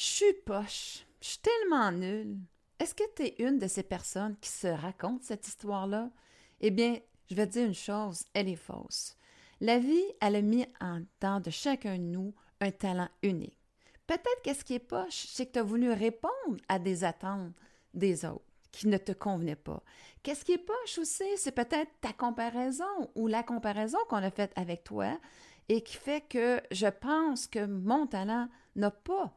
Je suis poche, je suis tellement nulle. Est-ce que tu es une de ces personnes qui se racontent cette histoire-là? Eh bien, je vais te dire une chose, elle est fausse. La vie, elle a mis en temps de chacun de nous un talent unique. Peut-être qu'est-ce qui est poche, c'est que tu as voulu répondre à des attentes des autres qui ne te convenaient pas. Qu'est-ce qui est poche aussi, c'est peut-être ta comparaison ou la comparaison qu'on a faite avec toi et qui fait que je pense que mon talent n'a pas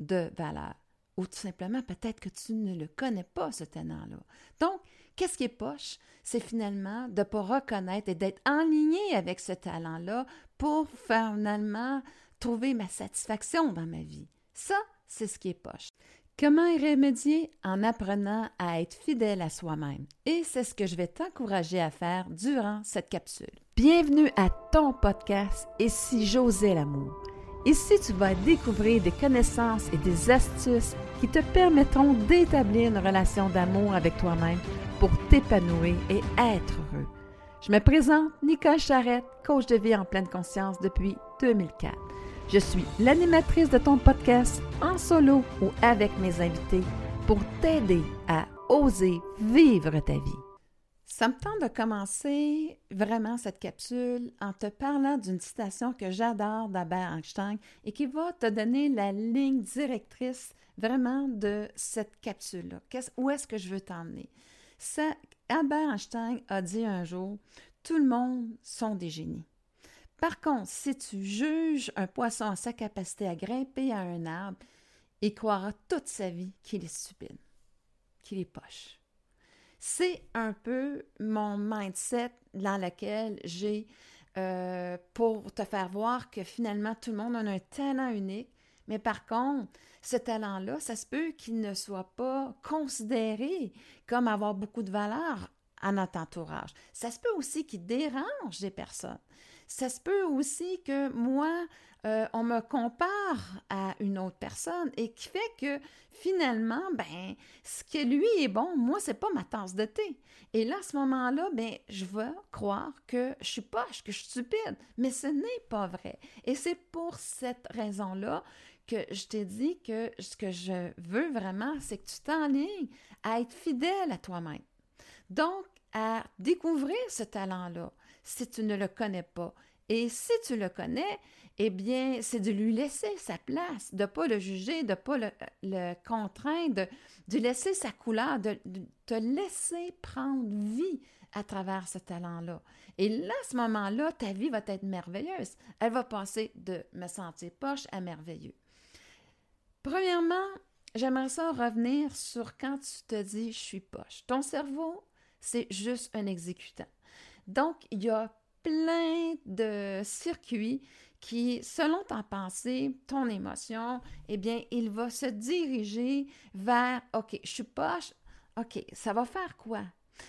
de valeur. Ou tout simplement, peut-être que tu ne le connais pas, ce talent-là. Donc, qu'est-ce qui est poche? C'est finalement de ne pas reconnaître et d'être en ligne avec ce talent-là pour finalement trouver ma satisfaction dans ma vie. Ça, c'est ce qui est poche. Comment y remédier? En apprenant à être fidèle à soi-même? Et c'est ce que je vais t'encourager à faire durant cette capsule. Bienvenue à ton podcast Et si j'osais l'amour? Ici, tu vas découvrir des connaissances et des astuces qui te permettront d'établir une relation d'amour avec toi-même pour t'épanouir et être heureux. Je me présente Nicole Charrette, coach de vie en pleine conscience depuis 2004. Je suis l'animatrice de ton podcast en solo ou avec mes invités pour t'aider à oser vivre ta vie. Ça me tente de commencer vraiment cette capsule en te parlant d'une citation que j'adore d'Albert Einstein et qui va te donner la ligne directrice vraiment de cette capsule-là. où est-ce que je veux t'emmener? Albert Einstein a dit un jour, tout le monde sont des génies. Par contre, si tu juges un poisson à sa capacité à grimper à un arbre, il croira toute sa vie qu'il est stupide, qu'il est poche. C'est un peu mon mindset dans lequel j'ai euh, pour te faire voir que finalement tout le monde a un talent unique, mais par contre, ce talent-là, ça se peut qu'il ne soit pas considéré comme avoir beaucoup de valeur à notre entourage. Ça se peut aussi qu'il dérange des personnes. Ça se peut aussi que moi, euh, on me compare à une autre personne et qui fait que finalement, ben, ce qui lui est bon, moi, c'est pas ma tasse de thé. Et là, à ce moment-là, ben, je vais croire que je suis poche, que je suis stupide. Mais ce n'est pas vrai. Et c'est pour cette raison-là que je t'ai dit que ce que je veux vraiment, c'est que tu t'enlignes à être fidèle à toi-même. Donc, à découvrir ce talent-là si tu ne le connais pas. Et si tu le connais, eh bien, c'est de lui laisser sa place, de ne pas le juger, de ne pas le, contraindre, de, de, laisser sa couleur, de, de, te laisser prendre vie à travers ce talent-là. Et là, à ce moment-là, ta vie va être merveilleuse. Elle va passer de me sentir poche à merveilleux. Premièrement, j'aimerais ça revenir sur quand tu te dis je suis poche. Ton cerveau, c'est juste un exécutant. Donc, il y a plein de circuits qui, selon ta pensée, ton émotion, eh bien, il va se diriger vers OK, je suis poche, OK, ça va faire quoi?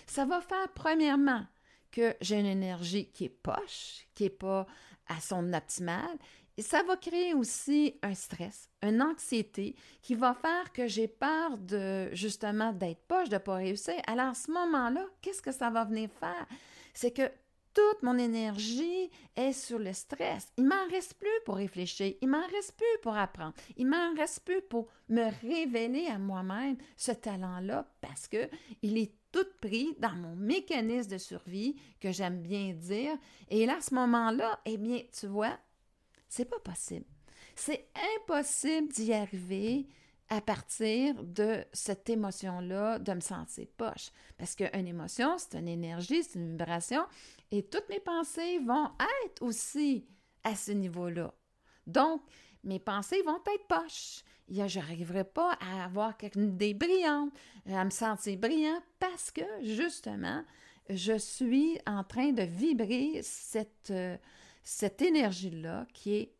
Ça va faire, premièrement, que j'ai une énergie qui est poche, qui n'est pas à son optimal. Et ça va créer aussi un stress, une anxiété qui va faire que j'ai peur de justement d'être poche, de ne pas réussir. Alors à ce moment-là, qu'est-ce que ça va venir faire? C'est que toute mon énergie est sur le stress. Il m'en reste plus pour réfléchir, il m'en reste plus pour apprendre, il m'en reste plus pour me révéler à moi-même ce talent-là parce que il est tout pris dans mon mécanisme de survie que j'aime bien dire. Et là, à ce moment-là, eh bien, tu vois, c'est pas possible. C'est impossible d'y arriver à partir de cette émotion-là, de me sentir poche. Parce qu'une émotion, c'est une énergie, c'est une vibration, et toutes mes pensées vont être aussi à ce niveau-là. Donc, mes pensées vont être poches. Je n'arriverai pas à avoir une idée brillante, à me sentir brillant parce que, justement, je suis en train de vibrer cette, euh, cette énergie-là qui est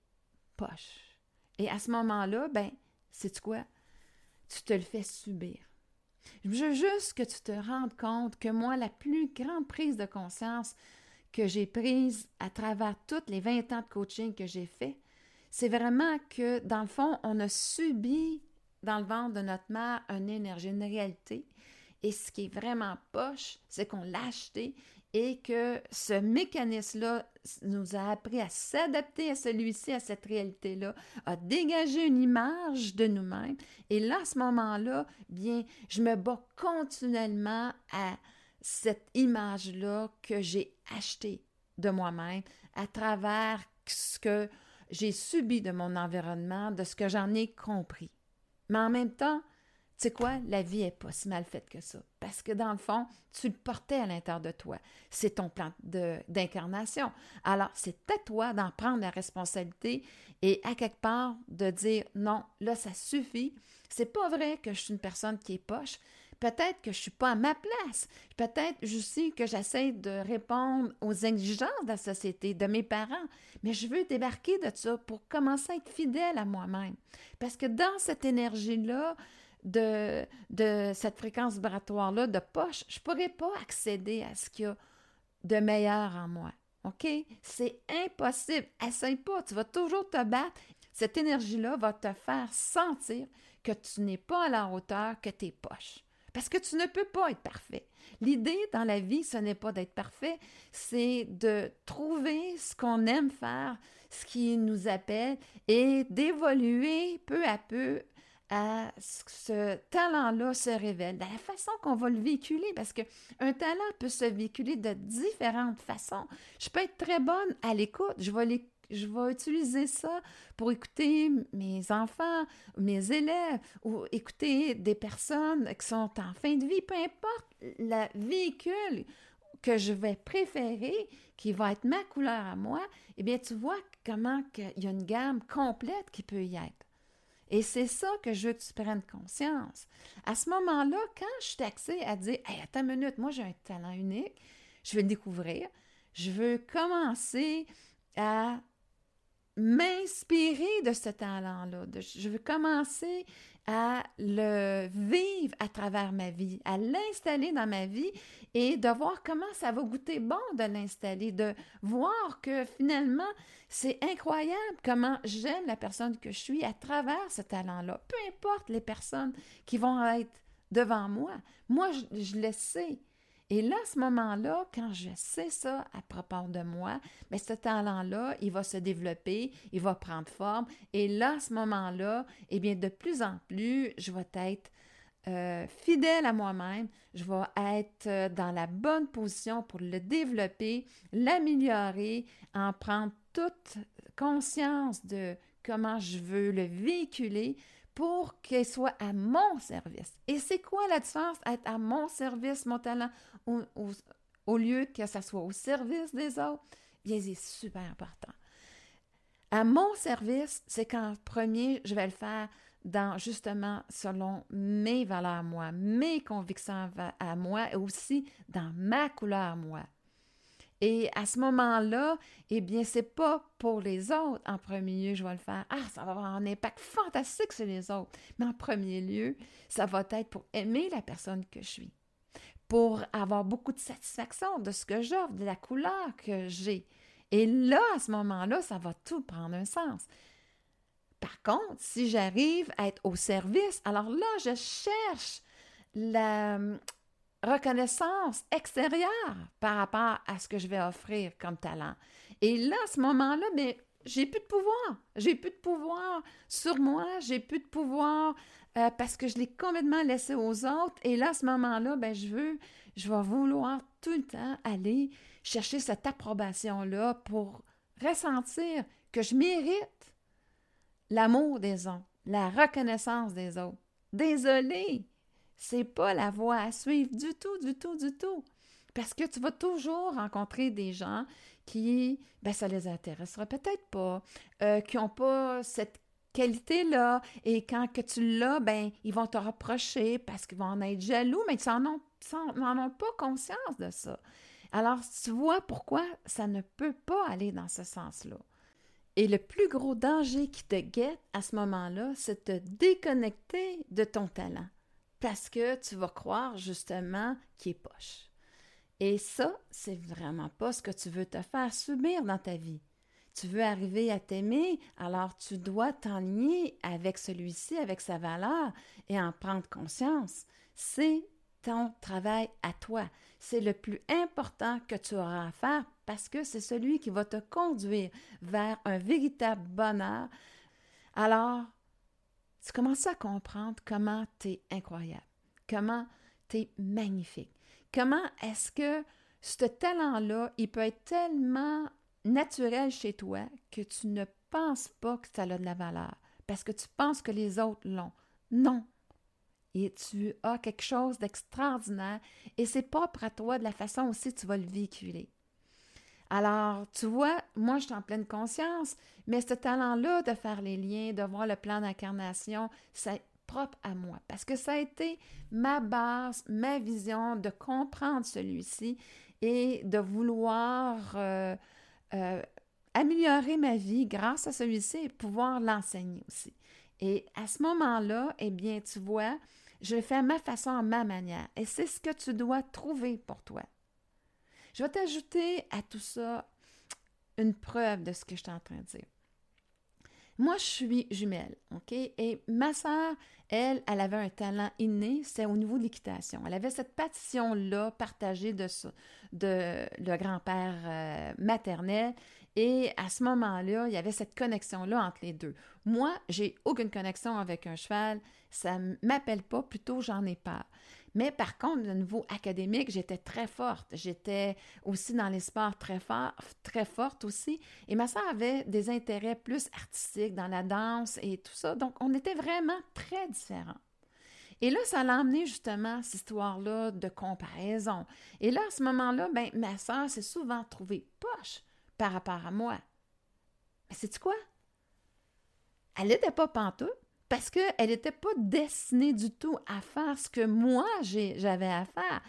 poche. Et à ce moment-là, ben, c'est quoi? tu te le fais subir. Je veux juste que tu te rendes compte que moi, la plus grande prise de conscience que j'ai prise à travers toutes les 20 ans de coaching que j'ai fait, c'est vraiment que, dans le fond, on a subi dans le ventre de notre mère une énergie, une réalité. Et ce qui est vraiment poche, c'est qu'on l'a acheté et que ce mécanisme-là nous a appris à s'adapter à celui-ci, à cette réalité-là, à dégager une image de nous-mêmes. Et là, à ce moment-là, bien, je me bats continuellement à cette image-là que j'ai achetée de moi-même à travers ce que j'ai subi de mon environnement, de ce que j'en ai compris. Mais en même temps, tu sais quoi, la vie est pas si mal faite que ça. Parce que dans le fond, tu le portais à l'intérieur de toi. C'est ton plan d'incarnation. Alors, c'est à toi d'en prendre la responsabilité et à quelque part de dire non, là, ça suffit. C'est pas vrai que je suis une personne qui est poche. Peut-être que je suis pas à ma place. Peut-être aussi que j'essaie de répondre aux exigences de la société, de mes parents. Mais je veux débarquer de ça pour commencer à être fidèle à moi-même. Parce que dans cette énergie-là, de, de cette fréquence vibratoire-là de poche, je ne pourrais pas accéder à ce qu'il y a de meilleur en moi. OK? C'est impossible. Essaye pas. Tu vas toujours te battre. Cette énergie-là va te faire sentir que tu n'es pas à la hauteur, que tu es poche. Parce que tu ne peux pas être parfait. L'idée dans la vie, ce n'est pas d'être parfait, c'est de trouver ce qu'on aime faire, ce qui nous appelle et d'évoluer peu à peu à ce talent-là se révèle, de la façon qu'on va le véhiculer, parce qu'un talent peut se véhiculer de différentes façons. Je peux être très bonne à l'écoute, je vais, je vais utiliser ça pour écouter mes enfants, mes élèves, ou écouter des personnes qui sont en fin de vie, peu importe le véhicule que je vais préférer, qui va être ma couleur à moi, eh bien, tu vois comment il y a une gamme complète qui peut y être. Et c'est ça que je veux que tu prennes conscience. À ce moment-là, quand je suis taxée à dire Hey, attends une minute, moi j'ai un talent unique, je vais le découvrir, je veux commencer à m'inspirer de ce talent-là. Je veux commencer à le vivre à travers ma vie, à l'installer dans ma vie et de voir comment ça va goûter bon de l'installer, de voir que finalement, c'est incroyable comment j'aime la personne que je suis à travers ce talent-là. Peu importe les personnes qui vont être devant moi, moi, je, je le sais. Et là, à ce moment-là, quand je sais ça à propos de moi, mais ben, ce talent-là, il va se développer, il va prendre forme. Et là, à ce moment-là, eh bien, de plus en plus, je vais être euh, fidèle à moi-même, je vais être euh, dans la bonne position pour le développer, l'améliorer, en prendre toute conscience de comment je veux le véhiculer pour qu'il soit à mon service. Et c'est quoi la différence être à mon service, mon talent, au, lieu que ça soit au service des autres? Bien, c'est super important. À mon service, c'est qu'en premier, je vais le faire dans justement selon mes valeurs moi, mes convictions à moi et aussi dans ma couleur moi. Et à ce moment-là, eh bien, c'est pas pour les autres en premier lieu, je vais le faire. Ah, ça va avoir un impact fantastique sur les autres. Mais en premier lieu, ça va être pour aimer la personne que je suis, pour avoir beaucoup de satisfaction de ce que j'offre, de la couleur que j'ai. Et là, à ce moment-là, ça va tout prendre un sens. Par contre, si j'arrive à être au service, alors là, je cherche la reconnaissance extérieure par rapport à ce que je vais offrir comme talent. Et là, à ce moment-là, bien, j'ai plus de pouvoir. J'ai plus de pouvoir sur moi, j'ai plus de pouvoir euh, parce que je l'ai complètement laissé aux autres. Et là, à ce moment-là, ben, je veux, je vais vouloir tout le temps aller chercher cette approbation-là pour ressentir que je mérite l'amour des autres, la reconnaissance des autres. Désolé, c'est pas la voie à suivre du tout, du tout, du tout. Parce que tu vas toujours rencontrer des gens qui, ben, ça les intéressera peut-être pas, euh, qui n'ont pas cette qualité-là, et quand que tu l'as, ben, ils vont te reprocher parce qu'ils vont en être jaloux, mais ils n'en ont, ont pas conscience de ça. Alors, tu vois pourquoi ça ne peut pas aller dans ce sens-là. Et le plus gros danger qui te guette à ce moment-là, c'est de te déconnecter de ton talent. Parce que tu vas croire justement qu'il est poche. Et ça, c'est vraiment pas ce que tu veux te faire subir dans ta vie. Tu veux arriver à t'aimer, alors tu dois t'enligner avec celui-ci, avec sa valeur et en prendre conscience. C'est ton travail à toi. C'est le plus important que tu auras à faire parce que c'est celui qui va te conduire vers un véritable bonheur. Alors, tu commences à comprendre comment tu es incroyable, comment tu es magnifique, comment est-ce que ce talent-là, il peut être tellement naturel chez toi que tu ne penses pas que ça a de la valeur parce que tu penses que les autres l'ont. Non. Et tu as quelque chose d'extraordinaire et c'est propre à toi de la façon aussi tu vas le véhiculer. Alors, tu vois, moi, je suis en pleine conscience, mais ce talent-là de faire les liens, de voir le plan d'incarnation, c'est propre à moi parce que ça a été ma base, ma vision de comprendre celui-ci et de vouloir euh, euh, améliorer ma vie grâce à celui-ci et pouvoir l'enseigner aussi. Et à ce moment-là, eh bien, tu vois, je fais ma façon, à ma manière. Et c'est ce que tu dois trouver pour toi. Je vais t'ajouter à tout ça une preuve de ce que je suis en train de dire. Moi, je suis jumelle, OK? Et ma sœur, elle, elle avait un talent inné, c'est au niveau de l'équitation. Elle avait cette passion-là partagée de, le grand-père euh, maternel et à ce moment-là, il y avait cette connexion-là entre les deux. Moi, j'ai aucune connexion avec un cheval, ça ne m'appelle pas, plutôt j'en ai peur. Mais par contre, au niveau académique, j'étais très forte. J'étais aussi dans les sports très, fort, très forte aussi. Et ma soeur avait des intérêts plus artistiques dans la danse et tout ça. Donc, on était vraiment très différents. Et là, ça l'a emmené justement cette histoire-là de comparaison. Et là, à ce moment-là, ben, ma soeur s'est souvent trouvée poche par rapport à moi. Mais c'est quoi? Elle n'était pas pantoute parce qu'elle n'était pas destinée du tout à faire ce que moi j'avais à faire.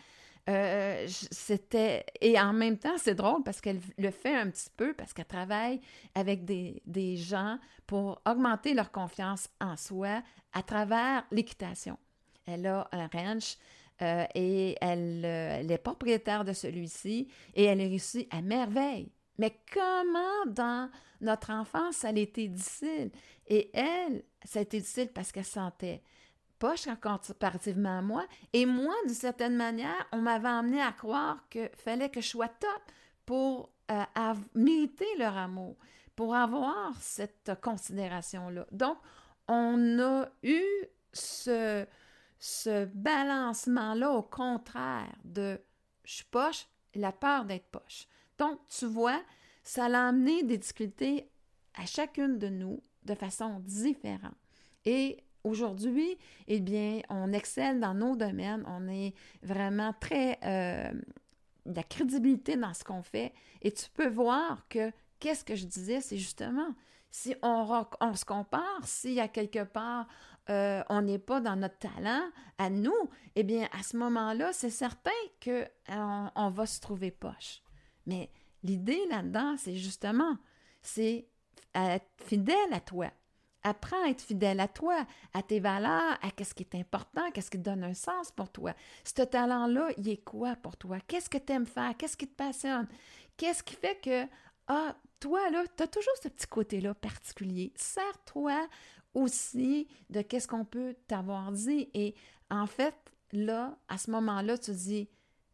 Euh, c'était et en même temps c'est drôle parce qu'elle le fait un petit peu parce qu'elle travaille avec des, gens pour augmenter leur confiance en soi à travers l'équitation. Elle a un ranch euh, et elle, euh, elle, est propriétaire de celui-ci et elle réussit à merveille. Mais comment dans notre enfance, ça a été difficile? Et elle, ça a été difficile parce qu'elle sentait poche comparativement à moi. Et moi, d'une certaine manière, on m'avait amené à croire qu'il fallait que je sois top pour euh, mériter leur amour, pour avoir cette considération-là. Donc, on a eu ce, ce balancement-là au contraire de je suis poche la peur d'être poche. Donc, tu vois, ça a amené des difficultés à chacune de nous de façon différente. Et aujourd'hui, eh bien, on excelle dans nos domaines, on est vraiment très... Euh, de la crédibilité dans ce qu'on fait. Et tu peux voir que, qu'est-ce que je disais, c'est justement, si on, se compare, s'il y a quelque part euh, on n'est pas dans notre talent à nous, eh bien, à ce moment-là, c'est certain qu'on on va se trouver poche. Mais l'idée là-dedans, c'est justement, c'est être fidèle à toi. Apprends à être fidèle à toi, à tes valeurs, à qu'est-ce qui est important, qu'est-ce qui donne un sens pour toi. Ce talent-là, il est quoi pour toi? Qu'est-ce que tu aimes faire? Qu'est-ce qui te passionne? Qu'est-ce qui fait que, ah, toi, là, tu as toujours ce petit côté-là particulier. Sers-toi aussi de qu'est-ce qu'on peut t'avoir dit. Et en fait, là, à ce moment-là, tu dis,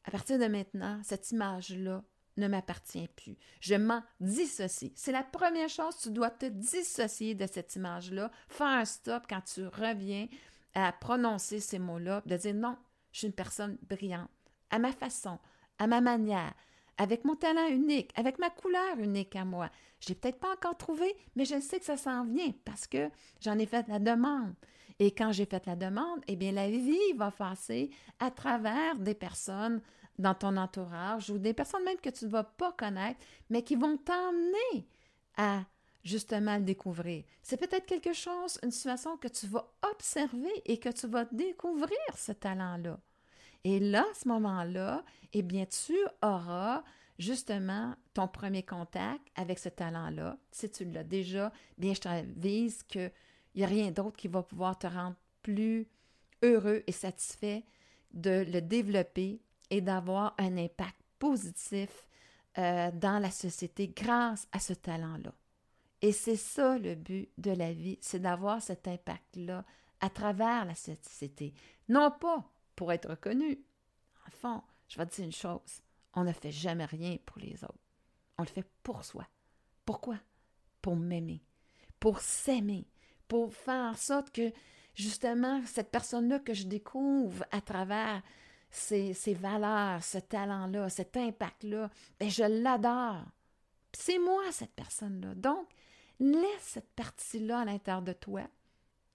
à partir de maintenant, cette image-là, ne m'appartient plus. Je m'en dissocie. C'est la première chose, tu dois te dissocier de cette image-là, faire un stop quand tu reviens à prononcer ces mots-là, de dire non, je suis une personne brillante, à ma façon, à ma manière, avec mon talent unique, avec ma couleur unique à moi. Je l'ai peut-être pas encore trouvé, mais je sais que ça s'en vient parce que j'en ai fait la demande. Et quand j'ai fait la demande, eh bien, la vie va passer à travers des personnes dans ton entourage ou des personnes même que tu ne vas pas connaître, mais qui vont t'emmener à justement le découvrir. C'est peut-être quelque chose, une situation que tu vas observer et que tu vas découvrir ce talent-là. Et là, à ce moment-là, eh bien, tu auras justement ton premier contact avec ce talent-là. Si tu l'as déjà, bien, je t'avise qu'il n'y a rien d'autre qui va pouvoir te rendre plus heureux et satisfait de le développer et d'avoir un impact positif euh, dans la société grâce à ce talent-là. Et c'est ça le but de la vie, c'est d'avoir cet impact-là à travers la société. Non pas pour être reconnu, fond, je vais te dire une chose, on ne fait jamais rien pour les autres. On le fait pour soi. Pourquoi? Pour m'aimer, pour s'aimer, pour faire en sorte que justement cette personne-là que je découvre à travers ses, valeurs, ce talent-là, cet impact-là, ben je l'adore. C'est moi cette personne-là. Donc, laisse cette partie-là à l'intérieur de toi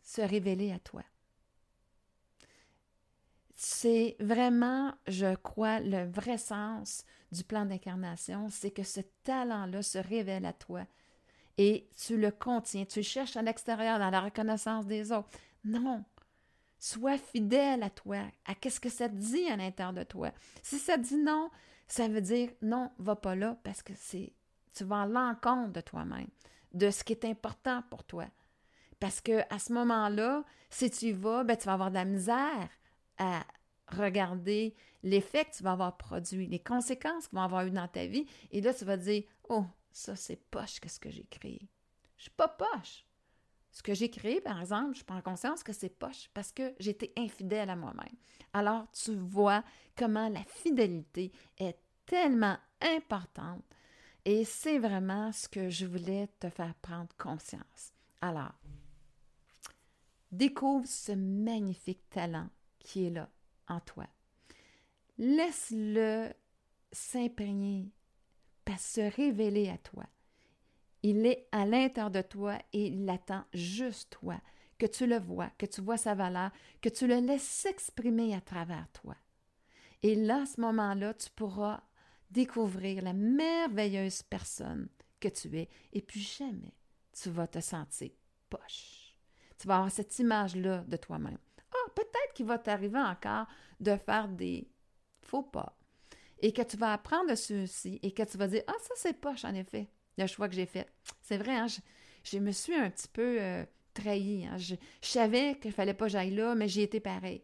se révéler à toi. C'est vraiment, je crois, le vrai sens du plan d'incarnation, c'est que ce talent-là se révèle à toi et tu le contiens, tu le cherches à l'extérieur dans la reconnaissance des autres. Non, sois fidèle à toi, à qu'est-ce que ça te dit à l'intérieur de toi. Si ça dit non, ça veut dire non, va pas là parce que c'est tu vas à l'encontre de toi-même, de ce qui est important pour toi. Parce que à ce moment-là, si tu y vas, ben, tu vas avoir de la misère à regarder l'effet que tu vas avoir produit, les conséquences qu'ils vont avoir eu dans ta vie. Et là, tu vas dire Oh, ça, c'est poche, qu'est-ce que j'ai créé? Je suis pas poche. Ce que j'ai créé, par exemple, je prends conscience que c'est poche parce que j'étais infidèle à moi-même. Alors, tu vois comment la fidélité est tellement importante et c'est vraiment ce que je voulais te faire prendre conscience. Alors, découvre ce magnifique talent qui est là en toi. Laisse-le s'imprégner, se révéler à toi. Il est à l'intérieur de toi et il attend juste toi, que tu le vois, que tu vois sa valeur, que tu le laisses s'exprimer à travers toi. Et là, à ce moment-là, tu pourras découvrir la merveilleuse personne que tu es et puis jamais tu vas te sentir poche. Tu vas avoir cette image-là de toi-même. Ah, peut-être qu'il va t'arriver encore de faire des faux pas et que tu vas apprendre de ceci et que tu vas dire Ah, ça c'est poche en effet, le choix que j'ai fait. C'est vrai, hein, je, me suis un petit peu euh, trahi. Hein. je, savais qu'il ne fallait pas que j'aille là, mais j'ai été pareil.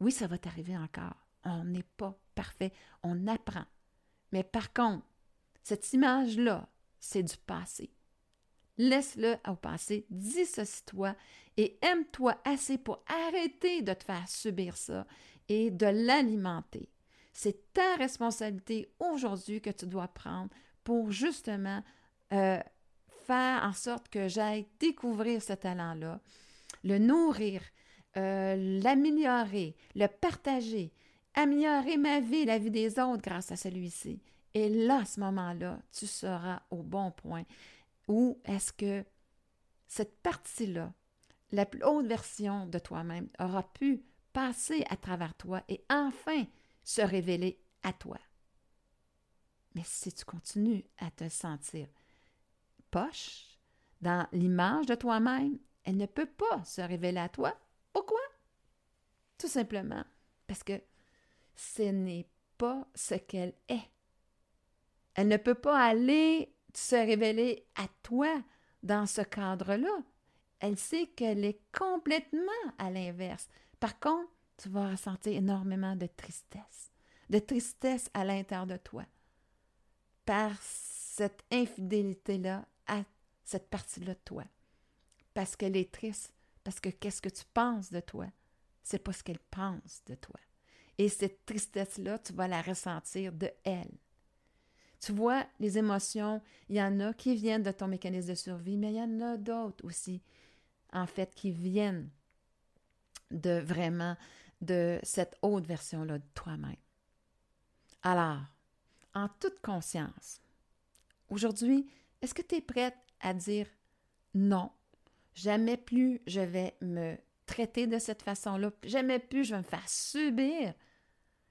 Oui, ça va t'arriver encore. On n'est pas parfait. On apprend. Mais par contre, cette image-là, c'est du passé. Laisse-le au passé, dissocie-toi et aime-toi assez pour arrêter de te faire subir ça et de l'alimenter. C'est ta responsabilité aujourd'hui que tu dois prendre pour justement euh, faire en sorte que j'aille découvrir ce talent-là, le nourrir, euh, l'améliorer, le partager, améliorer ma vie, la vie des autres grâce à celui-ci. Et là, ce moment-là, tu seras au bon point. Ou est-ce que cette partie-là, la plus haute version de toi-même, aura pu passer à travers toi et enfin se révéler à toi? Mais si tu continues à te sentir poche dans l'image de toi-même, elle ne peut pas se révéler à toi. Pourquoi? Tout simplement parce que ce n'est pas ce qu'elle est. Elle ne peut pas aller se révéler à toi dans ce cadre-là. Elle sait qu'elle est complètement à l'inverse. Par contre, tu vas ressentir énormément de tristesse, de tristesse à l'intérieur de toi, par cette infidélité-là à cette partie-là de toi. Parce qu'elle est triste, parce que qu'est-ce que tu penses de toi, c'est pas ce qu'elle pense de toi. Et cette tristesse-là, tu vas la ressentir de elle. Tu vois, les émotions, il y en a qui viennent de ton mécanisme de survie, mais il y en a d'autres aussi, en fait, qui viennent de vraiment de cette haute version-là de toi-même. Alors, en toute conscience, aujourd'hui, est-ce que tu es prête à dire non, jamais plus je vais me traiter de cette façon-là. Jamais plus je vais me faire subir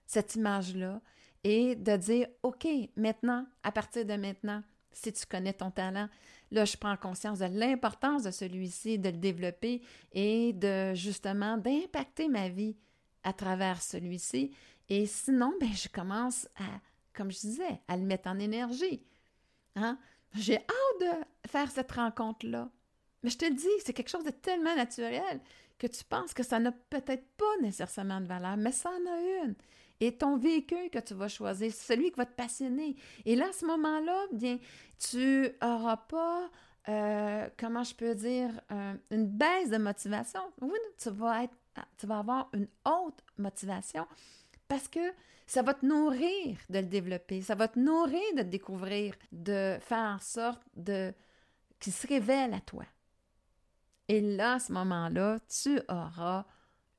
cette image-là et de dire, OK, maintenant, à partir de maintenant, si tu connais ton talent, là, je prends conscience de l'importance de celui-ci, de le développer et de justement d'impacter ma vie à travers celui-ci. Et sinon, ben, je commence à, comme je disais, à le en énergie. Hein? J'ai hâte de faire cette rencontre-là. Mais je te dis, c'est quelque chose de tellement naturel que tu penses que ça n'a peut-être pas nécessairement de valeur, mais ça en a une. Et ton véhicule que tu vas choisir, c'est celui qui va te passionner. Et là, à ce moment-là, bien, tu n'auras pas, euh, comment je peux dire, une baisse de motivation. Oui, tu vas, être, tu vas avoir une haute motivation parce que ça va te nourrir de le développer, ça va te nourrir de te découvrir, de faire en sorte de qu'il se révèle à toi. Et là, à ce moment-là, tu auras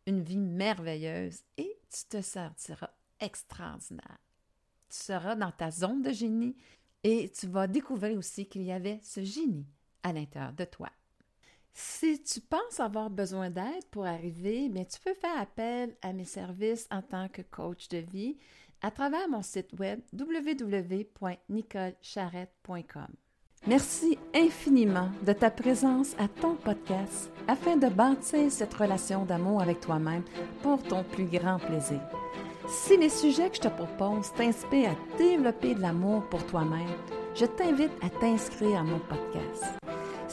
une vie merveilleuse et tu te sentiras extraordinaire. Tu seras dans ta zone de génie et tu vas découvrir aussi qu'il y avait ce génie à l'intérieur de toi. Si tu penses avoir besoin d'aide pour arriver, bien, tu peux faire appel à mes services en tant que coach de vie à travers mon site web www.nicolecharrette.com. Merci infiniment de ta présence à ton podcast afin de bâtir cette relation d'amour avec toi-même pour ton plus grand plaisir. Si les sujets que je te propose t'inspirent à développer de l'amour pour toi-même, je t'invite à t'inscrire à mon podcast.